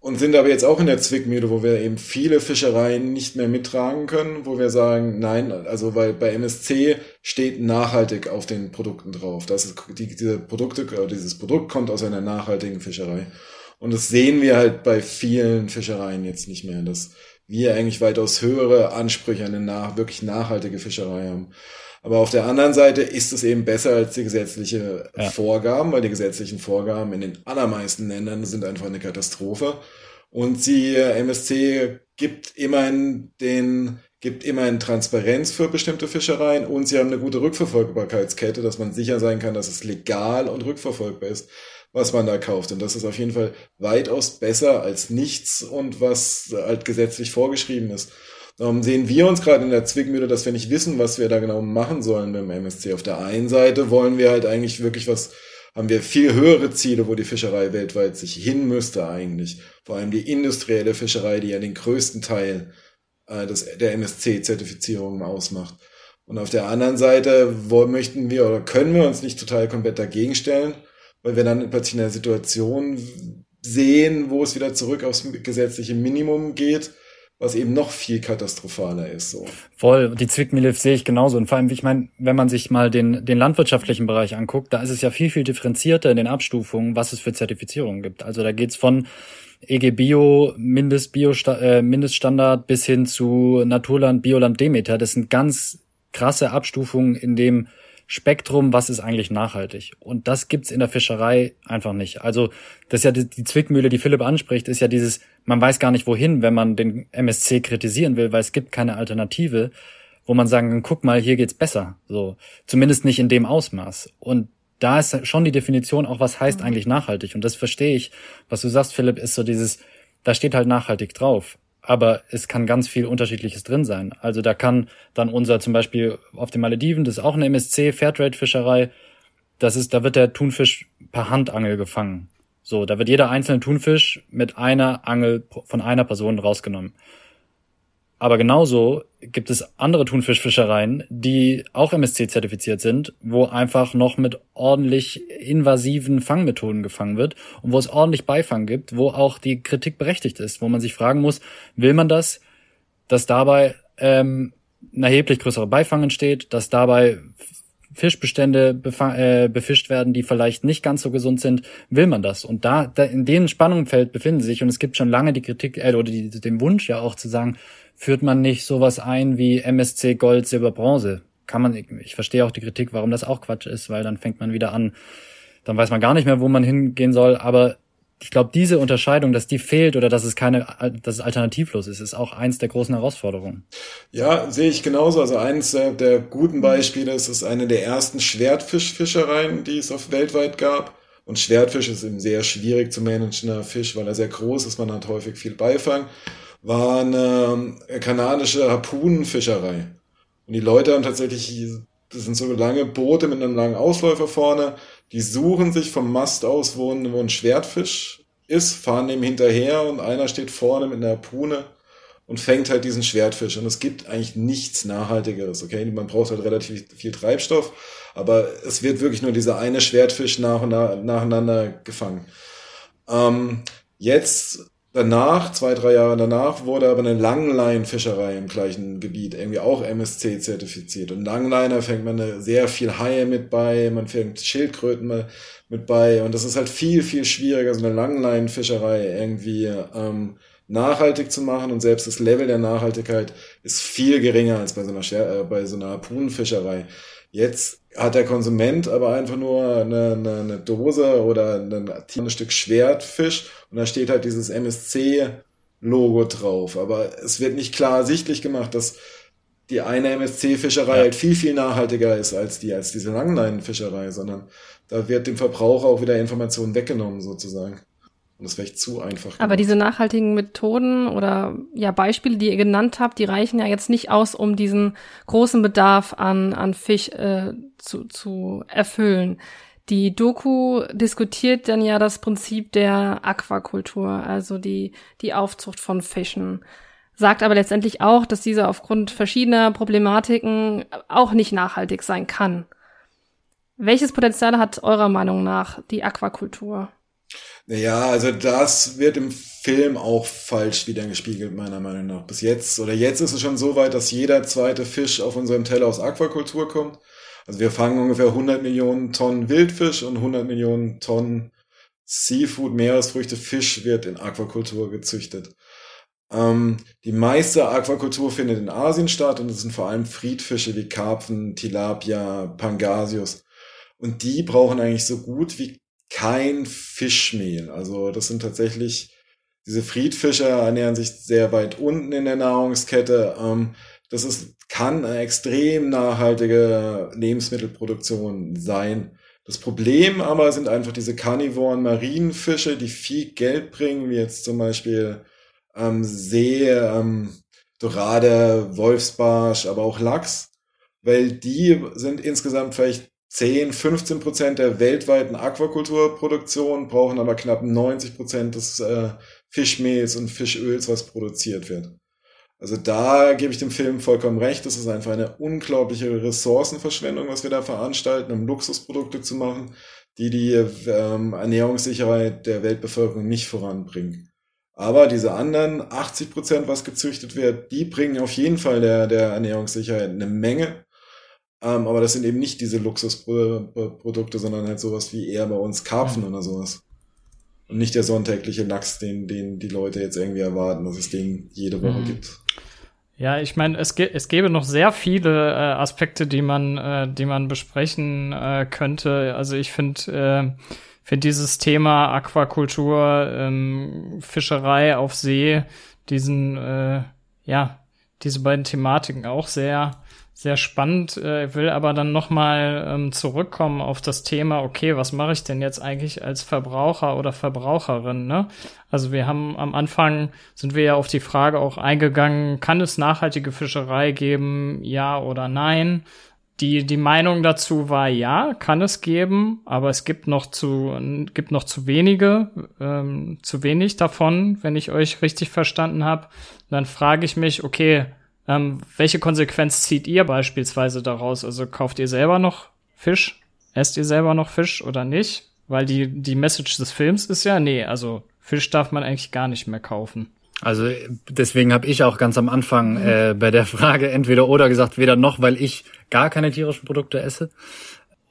und sind aber jetzt auch in der Zwickmühle, wo wir eben viele Fischereien nicht mehr mittragen können, wo wir sagen, nein, also weil bei MSC steht nachhaltig auf den Produkten drauf. Das ist die, diese Produkte, dieses Produkt kommt aus einer nachhaltigen Fischerei. Und das sehen wir halt bei vielen Fischereien jetzt nicht mehr, dass wir eigentlich weitaus höhere Ansprüche an eine nach, wirklich nachhaltige Fischerei haben. Aber auf der anderen Seite ist es eben besser als die gesetzliche ja. Vorgaben, weil die gesetzlichen Vorgaben in den allermeisten Ländern sind einfach eine Katastrophe. Und sie, äh, MSC, gibt immerhin den, gibt immerhin Transparenz für bestimmte Fischereien und sie haben eine gute Rückverfolgbarkeitskette, dass man sicher sein kann, dass es legal und rückverfolgbar ist, was man da kauft. Und das ist auf jeden Fall weitaus besser als nichts und was halt gesetzlich vorgeschrieben ist. Darum sehen wir uns gerade in der Zwickmühle, dass wir nicht wissen, was wir da genau machen sollen beim MSC. Auf der einen Seite wollen wir halt eigentlich wirklich was, haben wir viel höhere Ziele, wo die Fischerei weltweit sich hin müsste eigentlich. Vor allem die industrielle Fischerei, die ja den größten Teil äh, des, der MSC-Zertifizierung ausmacht. Und auf der anderen Seite wo möchten wir oder können wir uns nicht total komplett dagegen stellen, weil wir dann plötzlich in einer Situation sehen, wo es wieder zurück aufs gesetzliche Minimum geht was eben noch viel katastrophaler ist. So. Voll, die Zwickmühle sehe ich genauso. Und vor allem, ich meine, wenn man sich mal den, den landwirtschaftlichen Bereich anguckt, da ist es ja viel, viel differenzierter in den Abstufungen, was es für Zertifizierungen gibt. Also da geht's von EG Bio, Mindest Bio, äh, Mindeststandard bis hin zu Naturland, Bioland, Demeter. Das sind ganz krasse Abstufungen in dem Spektrum, was ist eigentlich nachhaltig? Und das gibt's in der Fischerei einfach nicht. Also das ist ja die, die Zwickmühle, die Philipp anspricht, ist ja dieses, man weiß gar nicht wohin, wenn man den MSC kritisieren will, weil es gibt keine Alternative, wo man sagen, guck mal, hier geht's besser. So, zumindest nicht in dem Ausmaß. Und da ist schon die Definition auch, was heißt mhm. eigentlich nachhaltig. Und das verstehe ich. Was du sagst, Philipp, ist so dieses, da steht halt nachhaltig drauf aber es kann ganz viel Unterschiedliches drin sein. Also da kann dann unser zum Beispiel auf den Malediven, das ist auch eine MSC, Fairtrade-Fischerei, das ist, da wird der Thunfisch per Handangel gefangen. So, da wird jeder einzelne Thunfisch mit einer Angel von einer Person rausgenommen. Aber genauso gibt es andere Thunfischfischereien, die auch MSC-zertifiziert sind, wo einfach noch mit ordentlich invasiven Fangmethoden gefangen wird und wo es ordentlich Beifang gibt, wo auch die Kritik berechtigt ist, wo man sich fragen muss, will man das, dass dabei ähm, ein erheblich größerer Beifang entsteht, dass dabei Fischbestände äh, befischt werden, die vielleicht nicht ganz so gesund sind, will man das. Und da, da in dem Spannungsfeld befinden sich und es gibt schon lange die Kritik äh, oder die, den Wunsch ja auch zu sagen, führt man nicht sowas ein wie MSC Gold, Silber, Bronze? Kann man, ich verstehe auch die Kritik, warum das auch Quatsch ist, weil dann fängt man wieder an, dann weiß man gar nicht mehr, wo man hingehen soll, aber ich glaube, diese Unterscheidung, dass die fehlt oder dass es keine, dass es alternativlos ist, ist auch eins der großen Herausforderungen. Ja, sehe ich genauso. Also eins der guten Beispiele ist, es ist eine der ersten Schwertfischfischereien, die es auf weltweit gab. Und Schwertfisch ist eben sehr schwierig zu managender Fisch, weil er sehr groß ist. Man hat häufig viel Beifang war eine kanadische Harpunenfischerei. Und die Leute haben tatsächlich, das sind so lange Boote mit einem langen Ausläufer vorne, die suchen sich vom Mast aus, wo ein, wo ein Schwertfisch ist, fahren dem hinterher und einer steht vorne mit einer Harpune und fängt halt diesen Schwertfisch. Und es gibt eigentlich nichts Nachhaltigeres, okay? Man braucht halt relativ viel Treibstoff, aber es wird wirklich nur dieser eine Schwertfisch nach und nach, nacheinander gefangen. Ähm, jetzt Danach, zwei, drei Jahre danach, wurde aber eine Langleinfischerei im gleichen Gebiet irgendwie auch MSC zertifiziert. Und Langliner fängt man sehr viel Haie mit bei, man fängt Schildkröten mit bei. Und das ist halt viel, viel schwieriger, so eine Langleinfischerei irgendwie ähm, nachhaltig zu machen. Und selbst das Level der Nachhaltigkeit ist viel geringer als bei so einer, Scher äh, bei so einer Harpunenfischerei. Jetzt hat der Konsument aber einfach nur eine, eine, eine Dose oder ein, ein Stück Schwertfisch und da steht halt dieses MSC-Logo drauf. Aber es wird nicht klar sichtlich gemacht, dass die eine MSC-Fischerei ja. halt viel, viel nachhaltiger ist als die, als diese Langleinenfischerei, sondern da wird dem Verbraucher auch wieder Informationen weggenommen sozusagen. Und das wäre echt zu einfach. Gemacht. Aber diese nachhaltigen Methoden oder ja Beispiele, die ihr genannt habt, die reichen ja jetzt nicht aus, um diesen großen Bedarf an, an Fisch äh, zu, zu erfüllen. Die Doku diskutiert dann ja das Prinzip der Aquakultur, also die, die Aufzucht von Fischen. Sagt aber letztendlich auch, dass diese aufgrund verschiedener Problematiken auch nicht nachhaltig sein kann. Welches Potenzial hat eurer Meinung nach die Aquakultur? Ja, also das wird im Film auch falsch wiedergespiegelt, meiner Meinung nach. Bis jetzt, oder jetzt ist es schon so weit, dass jeder zweite Fisch auf unserem Teller aus Aquakultur kommt. Also wir fangen ungefähr 100 Millionen Tonnen Wildfisch und 100 Millionen Tonnen Seafood, Meeresfrüchte, Fisch wird in Aquakultur gezüchtet. Ähm, die meiste Aquakultur findet in Asien statt und es sind vor allem Friedfische wie Karpfen, Tilapia, Pangasius. Und die brauchen eigentlich so gut wie kein Fischmehl. Also das sind tatsächlich, diese Friedfische ernähren sich sehr weit unten in der Nahrungskette. Ähm, das ist, kann eine extrem nachhaltige Lebensmittelproduktion sein. Das Problem aber sind einfach diese karnivoren Marienfische, die viel Geld bringen, wie jetzt zum Beispiel ähm, See, ähm, Dorade, Wolfsbarsch, aber auch Lachs, weil die sind insgesamt vielleicht 10, 15 Prozent der weltweiten Aquakulturproduktion brauchen aber knapp 90 Prozent des äh, Fischmehls und Fischöls, was produziert wird. Also da gebe ich dem Film vollkommen recht. Das ist einfach eine unglaubliche Ressourcenverschwendung, was wir da veranstalten, um Luxusprodukte zu machen, die die ähm, Ernährungssicherheit der Weltbevölkerung nicht voranbringen. Aber diese anderen 80 Prozent, was gezüchtet wird, die bringen auf jeden Fall der, der Ernährungssicherheit eine Menge. Ähm, aber das sind eben nicht diese Luxusprodukte, sondern halt sowas wie eher bei uns Karpfen mhm. oder sowas. Und nicht der sonntägliche Lachs, den, den die Leute jetzt irgendwie erwarten, dass es den jede Woche mhm. gibt. Ja, ich meine, es, es gäbe noch sehr viele äh, Aspekte, die man, äh, die man besprechen äh, könnte. Also ich finde, äh, finde dieses Thema Aquakultur, ähm, Fischerei auf See, diesen, äh, ja, diese beiden Thematiken auch sehr, sehr spannend, äh, will aber dann nochmal ähm, zurückkommen auf das Thema, okay, was mache ich denn jetzt eigentlich als Verbraucher oder Verbraucherin? Ne? Also wir haben am Anfang, sind wir ja auf die Frage auch eingegangen, kann es nachhaltige Fischerei geben, ja oder nein? Die, die Meinung dazu war, ja, kann es geben, aber es gibt noch zu, gibt noch zu wenige, ähm, zu wenig davon, wenn ich euch richtig verstanden habe. Dann frage ich mich, okay, ähm, welche Konsequenz zieht ihr beispielsweise daraus? Also kauft ihr selber noch Fisch? Esst ihr selber noch Fisch oder nicht? Weil die, die Message des Films ist ja, nee, also Fisch darf man eigentlich gar nicht mehr kaufen. Also deswegen habe ich auch ganz am Anfang mhm. äh, bei der Frage entweder oder gesagt, weder noch, weil ich gar keine tierischen Produkte esse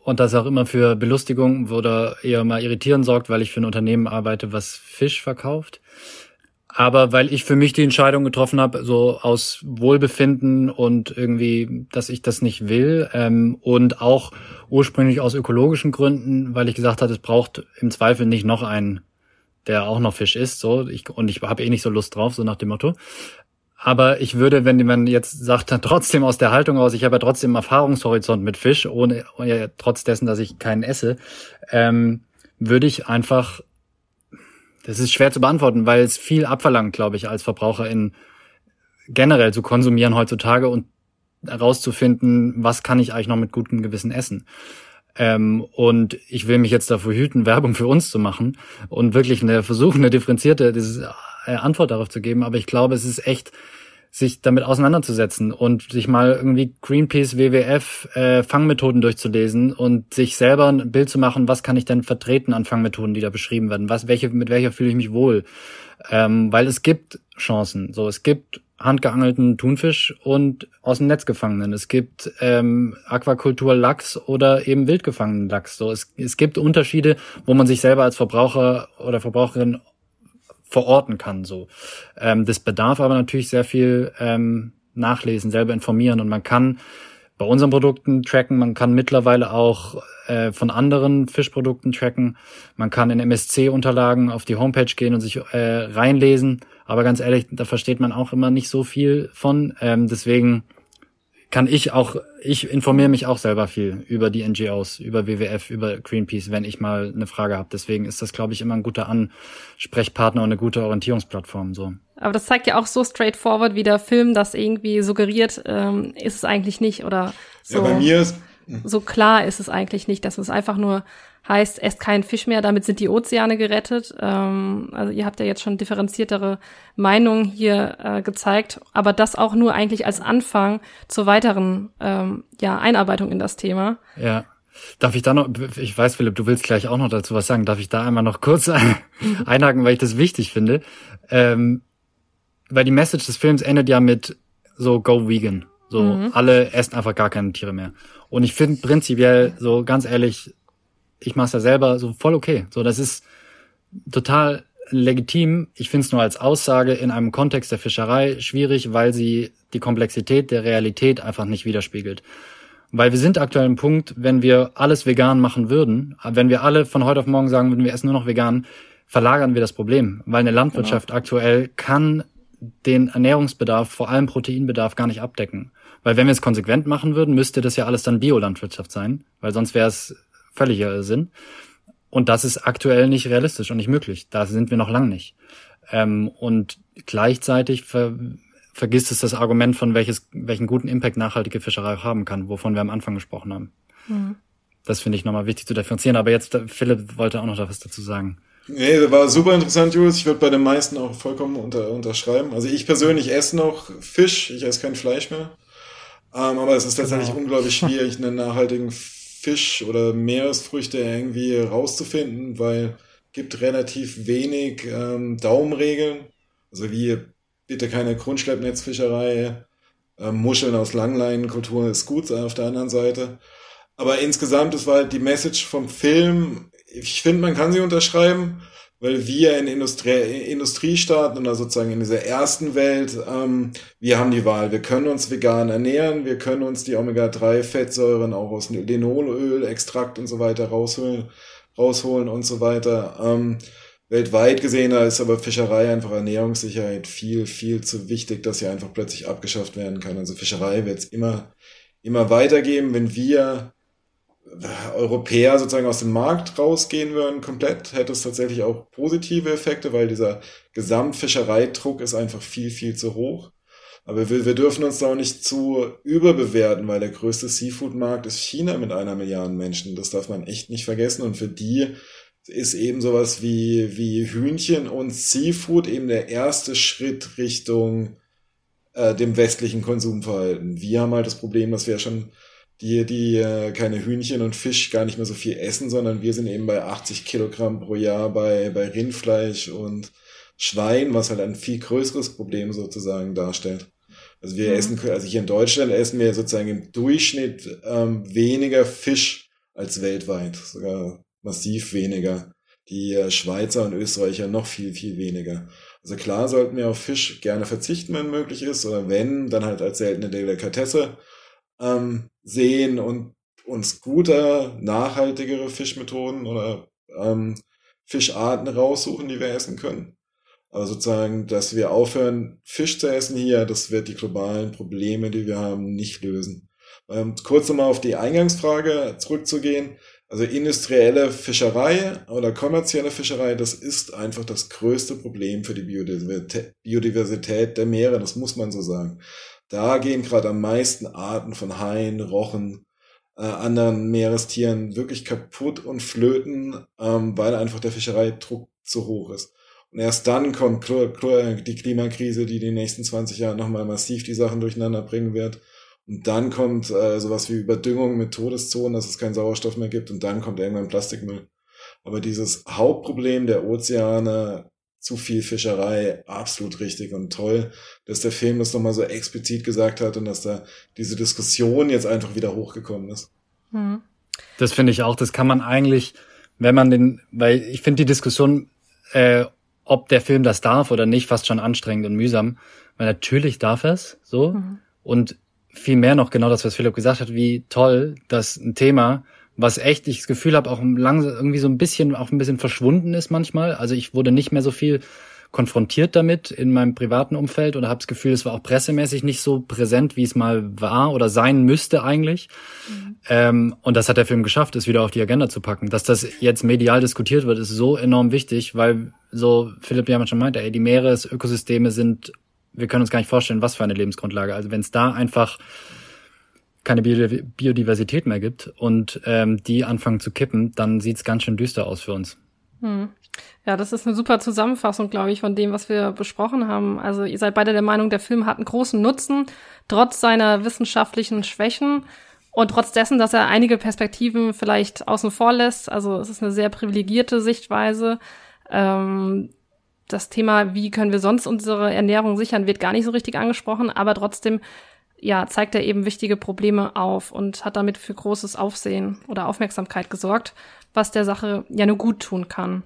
und das auch immer für Belustigung oder eher mal irritieren sorgt, weil ich für ein Unternehmen arbeite, was Fisch verkauft aber weil ich für mich die Entscheidung getroffen habe, so aus Wohlbefinden und irgendwie, dass ich das nicht will ähm, und auch ursprünglich aus ökologischen Gründen, weil ich gesagt habe, es braucht im Zweifel nicht noch einen, der auch noch Fisch isst, so ich und ich habe eh nicht so Lust drauf, so nach dem Motto. Aber ich würde, wenn man jetzt sagt, trotzdem aus der Haltung aus, ich habe ja trotzdem Erfahrungshorizont mit Fisch, ohne, ohne trotz dessen, dass ich keinen esse, ähm, würde ich einfach das ist schwer zu beantworten, weil es viel abverlangt, glaube ich, als Verbraucherin generell zu konsumieren heutzutage und herauszufinden, was kann ich eigentlich noch mit gutem Gewissen essen. Ähm, und ich will mich jetzt davor hüten, Werbung für uns zu machen und wirklich eine versuchen, eine differenzierte äh, Antwort darauf zu geben. Aber ich glaube, es ist echt sich damit auseinanderzusetzen und sich mal irgendwie Greenpeace, WWF äh, Fangmethoden durchzulesen und sich selber ein Bild zu machen, was kann ich denn vertreten an Fangmethoden, die da beschrieben werden, was welche mit welcher fühle ich mich wohl, ähm, weil es gibt Chancen, so es gibt handgeangelten Thunfisch und aus dem Netz gefangenen. Es gibt ähm, Aquakultur Lachs oder eben wildgefangenen Lachs. So es, es gibt Unterschiede, wo man sich selber als Verbraucher oder Verbraucherin verorten kann. So, ähm, das bedarf aber natürlich sehr viel ähm, Nachlesen, selber informieren und man kann bei unseren Produkten tracken, man kann mittlerweile auch äh, von anderen Fischprodukten tracken, man kann in MSC-Unterlagen auf die Homepage gehen und sich äh, reinlesen, aber ganz ehrlich, da versteht man auch immer nicht so viel von. Ähm, deswegen kann ich auch, ich informiere mich auch selber viel über die NGOs, über WWF, über Greenpeace, wenn ich mal eine Frage habe. Deswegen ist das, glaube ich, immer ein guter Ansprechpartner und eine gute Orientierungsplattform. So. Aber das zeigt ja auch so straightforward, wie der Film das irgendwie suggeriert, ähm, ist es eigentlich nicht. Oder so, ja, bei mir ist so klar ist es eigentlich nicht, dass es einfach nur heißt, esst keinen Fisch mehr, damit sind die Ozeane gerettet. Ähm, also ihr habt ja jetzt schon differenziertere Meinungen hier äh, gezeigt, aber das auch nur eigentlich als Anfang zur weiteren ähm, ja, Einarbeitung in das Thema. Ja. Darf ich da noch, ich weiß, Philipp, du willst gleich auch noch dazu was sagen, darf ich da einmal noch kurz einhaken, weil ich das wichtig finde. Ähm, weil die Message des Films endet ja mit so Go Vegan. So, mhm. alle essen einfach gar keine Tiere mehr. Und ich finde prinzipiell, so ganz ehrlich, ich mache es ja selber so voll okay. So, das ist total legitim. Ich finde es nur als Aussage in einem Kontext der Fischerei schwierig, weil sie die Komplexität der Realität einfach nicht widerspiegelt. Weil wir sind aktuell im Punkt, wenn wir alles vegan machen würden, wenn wir alle von heute auf morgen sagen würden, wir essen nur noch vegan, verlagern wir das Problem. Weil eine Landwirtschaft genau. aktuell kann den Ernährungsbedarf, vor allem Proteinbedarf, gar nicht abdecken. Weil wenn wir es konsequent machen würden, müsste das ja alles dann Biolandwirtschaft sein, weil sonst wäre es völliger Sinn. Und das ist aktuell nicht realistisch und nicht möglich. Da sind wir noch lang nicht. Ähm, und gleichzeitig ver vergisst es das Argument von welches, welchen guten Impact nachhaltige Fischerei auch haben kann, wovon wir am Anfang gesprochen haben. Mhm. Das finde ich nochmal wichtig zu differenzieren. Aber jetzt, Philipp wollte auch noch was dazu sagen. Nee, das war super interessant, Julius. Ich würde bei den meisten auch vollkommen unter, unterschreiben. Also ich persönlich esse noch Fisch, ich esse kein Fleisch mehr. Ähm, aber es ist tatsächlich genau. unglaublich schwierig, einen nachhaltigen Fisch oder Meeresfrüchte irgendwie rauszufinden, weil gibt relativ wenig ähm, Daumenregeln. Also wie bitte keine Grundschleppnetzfischerei, äh, Muscheln aus Langleinenkultur ist gut auf der anderen Seite. Aber insgesamt, das war halt die Message vom Film. Ich finde, man kann sie unterschreiben, weil wir in Industrie Industriestaaten oder sozusagen in dieser ersten Welt, ähm, wir haben die Wahl. Wir können uns vegan ernähren, wir können uns die Omega-3-Fettsäuren auch aus Linolöl, Extrakt und so weiter rausholen, rausholen und so weiter. Ähm, weltweit gesehen da ist aber Fischerei einfach Ernährungssicherheit viel, viel zu wichtig, dass sie einfach plötzlich abgeschafft werden kann. Also Fischerei wird es immer, immer weitergeben, wenn wir Europäer sozusagen aus dem Markt rausgehen würden, komplett, hätte es tatsächlich auch positive Effekte, weil dieser Gesamtfischereidruck ist einfach viel, viel zu hoch. Aber wir, wir dürfen uns da auch nicht zu überbewerten, weil der größte Seafood-Markt ist China mit einer Milliarde Menschen. Das darf man echt nicht vergessen. Und für die ist eben sowas wie, wie Hühnchen und Seafood eben der erste Schritt Richtung äh, dem westlichen Konsumverhalten. Wir haben halt das Problem, dass wir schon die, die äh, keine Hühnchen und Fisch gar nicht mehr so viel essen, sondern wir sind eben bei 80 Kilogramm pro Jahr bei, bei Rindfleisch und Schwein, was halt ein viel größeres Problem sozusagen darstellt. Also wir mhm. essen, also hier in Deutschland essen wir sozusagen im Durchschnitt ähm, weniger Fisch als weltweit, sogar massiv weniger. Die äh, Schweizer und Österreicher noch viel, viel weniger. Also klar sollten wir auf Fisch gerne verzichten, wenn möglich ist, oder wenn, dann halt als seltene Delikatesse ähm, sehen und uns guter, nachhaltigere Fischmethoden oder ähm, Fischarten raussuchen, die wir essen können. Aber sozusagen, dass wir aufhören, Fisch zu essen hier, das wird die globalen Probleme, die wir haben, nicht lösen. Ähm, kurz nochmal auf die Eingangsfrage zurückzugehen. Also industrielle Fischerei oder kommerzielle Fischerei, das ist einfach das größte Problem für die Biodiversität der Meere, das muss man so sagen. Da gehen gerade am meisten Arten von Haien, Rochen, äh, anderen Meerestieren wirklich kaputt und flöten, ähm, weil einfach der Fischereidruck zu hoch ist. Und erst dann kommt die Klimakrise, die die nächsten 20 Jahre nochmal massiv die Sachen durcheinander bringen wird. Und dann kommt äh, sowas wie Überdüngung mit Todeszonen, dass es keinen Sauerstoff mehr gibt. Und dann kommt irgendwann Plastikmüll. Aber dieses Hauptproblem der Ozeane zu viel Fischerei, absolut richtig und toll, dass der Film das nochmal so explizit gesagt hat und dass da diese Diskussion jetzt einfach wieder hochgekommen ist. Mhm. Das finde ich auch, das kann man eigentlich, wenn man den, weil ich finde die Diskussion, äh, ob der Film das darf oder nicht, fast schon anstrengend und mühsam, weil natürlich darf es so mhm. und viel mehr noch genau das, was Philipp gesagt hat, wie toll, dass ein Thema was echt ich das Gefühl habe, auch langsam irgendwie so ein bisschen, auch ein bisschen verschwunden ist manchmal. Also ich wurde nicht mehr so viel konfrontiert damit in meinem privaten Umfeld oder habe das Gefühl, es war auch pressemäßig nicht so präsent, wie es mal war oder sein müsste eigentlich. Mhm. Ähm, und das hat der Film geschafft, es wieder auf die Agenda zu packen. Dass das jetzt medial diskutiert wird, ist so enorm wichtig, weil so Philipp ja schon meinte, ey, die Meeresökosysteme sind, wir können uns gar nicht vorstellen, was für eine Lebensgrundlage. Also wenn es da einfach keine Biodiversität mehr gibt und ähm, die anfangen zu kippen, dann sieht's ganz schön düster aus für uns. Hm. Ja, das ist eine super Zusammenfassung, glaube ich, von dem, was wir besprochen haben. Also ihr seid beide der Meinung, der Film hat einen großen Nutzen, trotz seiner wissenschaftlichen Schwächen und trotz dessen, dass er einige Perspektiven vielleicht außen vor lässt. Also es ist eine sehr privilegierte Sichtweise. Ähm, das Thema, wie können wir sonst unsere Ernährung sichern, wird gar nicht so richtig angesprochen, aber trotzdem ja, zeigt er eben wichtige Probleme auf und hat damit für großes Aufsehen oder Aufmerksamkeit gesorgt, was der Sache ja nur gut tun kann.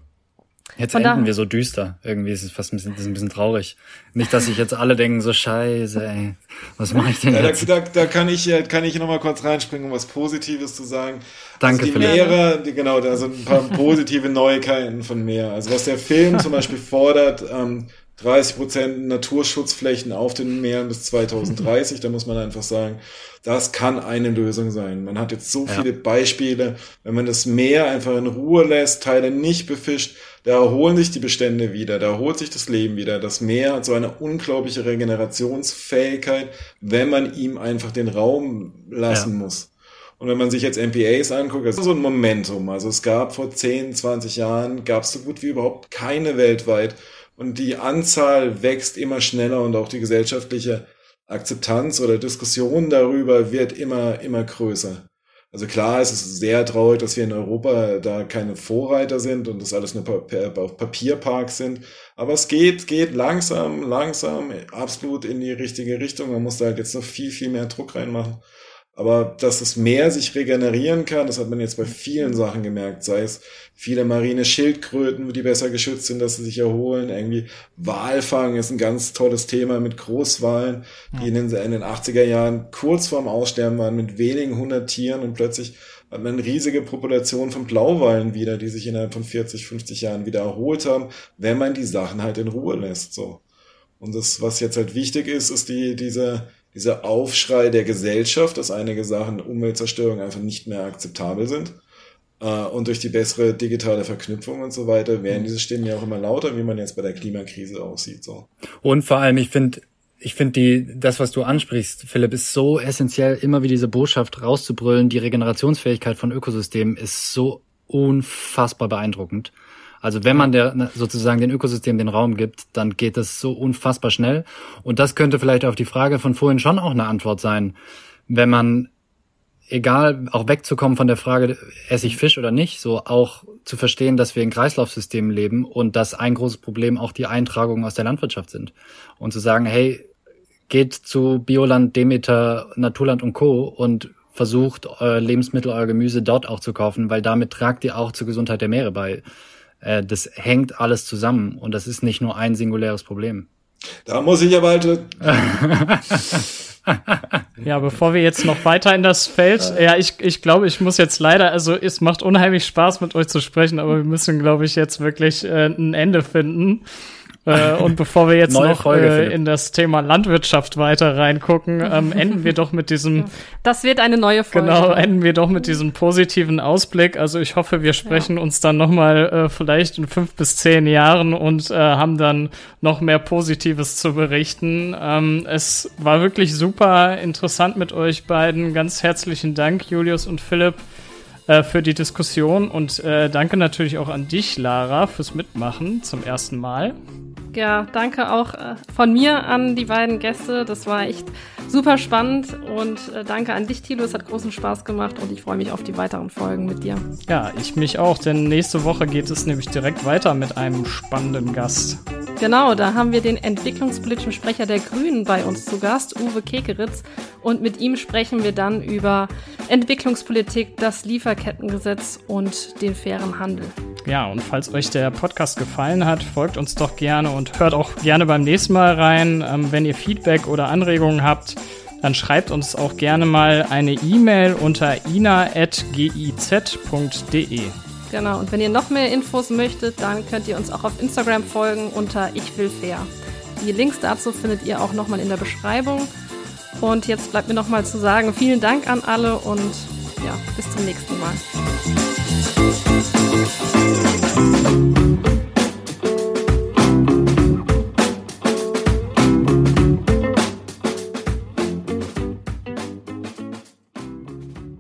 Jetzt Von enden wir so düster. Irgendwie ist es fast ein bisschen, ein bisschen traurig. Nicht, dass sich jetzt alle denken, so scheiße, ey, was mache ich denn ja, jetzt? Da, da, da kann ich, kann ich noch mal kurz reinspringen, um was Positives zu sagen. Danke, also die Lehrer, die, genau, da sind ein paar positive Neuigkeiten von mir. Also was der Film zum Beispiel fordert, ähm, 30 Prozent Naturschutzflächen auf den Meeren bis 2030. Da muss man einfach sagen, das kann eine Lösung sein. Man hat jetzt so ja. viele Beispiele, wenn man das Meer einfach in Ruhe lässt, Teile nicht befischt, da erholen sich die Bestände wieder, da erholt sich das Leben wieder. Das Meer hat so eine unglaubliche Regenerationsfähigkeit, wenn man ihm einfach den Raum lassen ja. muss. Und wenn man sich jetzt MPAs anguckt, das ist so ein Momentum. Also es gab vor 10, 20 Jahren, gab es so gut wie überhaupt keine weltweit und die Anzahl wächst immer schneller und auch die gesellschaftliche Akzeptanz oder Diskussion darüber wird immer, immer größer. Also klar, es ist sehr traurig, dass wir in Europa da keine Vorreiter sind und das alles nur Papierparks sind. Aber es geht, geht langsam, langsam, absolut in die richtige Richtung. Man muss da halt jetzt noch viel, viel mehr Druck reinmachen. Aber dass das Meer sich regenerieren kann, das hat man jetzt bei vielen Sachen gemerkt, sei es viele marine Schildkröten, die besser geschützt sind, dass sie sich erholen. Irgendwie Walfang ist ein ganz tolles Thema mit Großwalen, die in den, in den 80er Jahren kurz vorm Aussterben waren mit wenigen hundert Tieren und plötzlich hat man eine riesige Population von Blauwalen wieder, die sich innerhalb von 40, 50 Jahren wieder erholt haben, wenn man die Sachen halt in Ruhe lässt, so. Und das, was jetzt halt wichtig ist, ist die, diese, dieser Aufschrei der Gesellschaft, dass einige Sachen Umweltzerstörung einfach nicht mehr akzeptabel sind. Äh, und durch die bessere digitale Verknüpfung und so weiter werden diese Stimmen ja auch immer lauter, wie man jetzt bei der Klimakrise aussieht. So. Und vor allem, ich finde, ich finde die, das, was du ansprichst, Philipp, ist so essentiell, immer wieder diese Botschaft rauszubrüllen. Die Regenerationsfähigkeit von Ökosystemen ist so unfassbar beeindruckend. Also wenn man der sozusagen den Ökosystem den Raum gibt, dann geht das so unfassbar schnell. Und das könnte vielleicht auf die Frage von vorhin schon auch eine Antwort sein. Wenn man, egal, auch wegzukommen von der Frage, esse ich Fisch oder nicht, so auch zu verstehen, dass wir in Kreislaufsystemen leben und dass ein großes Problem auch die Eintragungen aus der Landwirtschaft sind. Und zu sagen, hey, geht zu Bioland, Demeter, Naturland und Co. und versucht, euer Lebensmittel, euer Gemüse dort auch zu kaufen, weil damit tragt ihr auch zur Gesundheit der Meere bei. Äh, das hängt alles zusammen und das ist nicht nur ein singuläres Problem. Da muss ich aber halt. ja, bevor wir jetzt noch weiter in das Feld, ja, ich, ich glaube, ich muss jetzt leider, also es macht unheimlich Spaß mit euch zu sprechen, aber wir müssen, glaube ich, jetzt wirklich äh, ein Ende finden. Äh, und bevor wir jetzt noch Folge, äh, in das Thema Landwirtschaft weiter reingucken, ähm, enden wir doch mit diesem. Das wird eine neue Folge. Genau, enden wir doch mit diesem positiven Ausblick. Also ich hoffe, wir sprechen ja. uns dann noch mal äh, vielleicht in fünf bis zehn Jahren und äh, haben dann noch mehr Positives zu berichten. Ähm, es war wirklich super interessant mit euch beiden. Ganz herzlichen Dank, Julius und Philipp äh, für die Diskussion und äh, danke natürlich auch an dich, Lara, fürs Mitmachen zum ersten Mal. Ja, danke auch äh, von mir an die beiden Gäste. Das war echt super spannend und äh, danke an dich, Thilo. Es hat großen Spaß gemacht und ich freue mich auf die weiteren Folgen mit dir. Ja, ich mich auch, denn nächste Woche geht es nämlich direkt weiter mit einem spannenden Gast. Genau, da haben wir den entwicklungspolitischen Sprecher der Grünen bei uns zu Gast, Uwe Kekeritz. Und mit ihm sprechen wir dann über Entwicklungspolitik, das Lieferkettengesetz und den fairen Handel. Ja, und falls euch der Podcast gefallen hat, folgt uns doch gerne und hört auch gerne beim nächsten Mal rein. Ähm, wenn ihr Feedback oder Anregungen habt, dann schreibt uns auch gerne mal eine E-Mail unter ina.giz.de. Genau, und wenn ihr noch mehr Infos möchtet, dann könnt ihr uns auch auf Instagram folgen unter Ich will fair. Die Links dazu findet ihr auch nochmal in der Beschreibung. Und jetzt bleibt mir nochmal zu sagen, vielen Dank an alle und ja, bis zum nächsten Mal.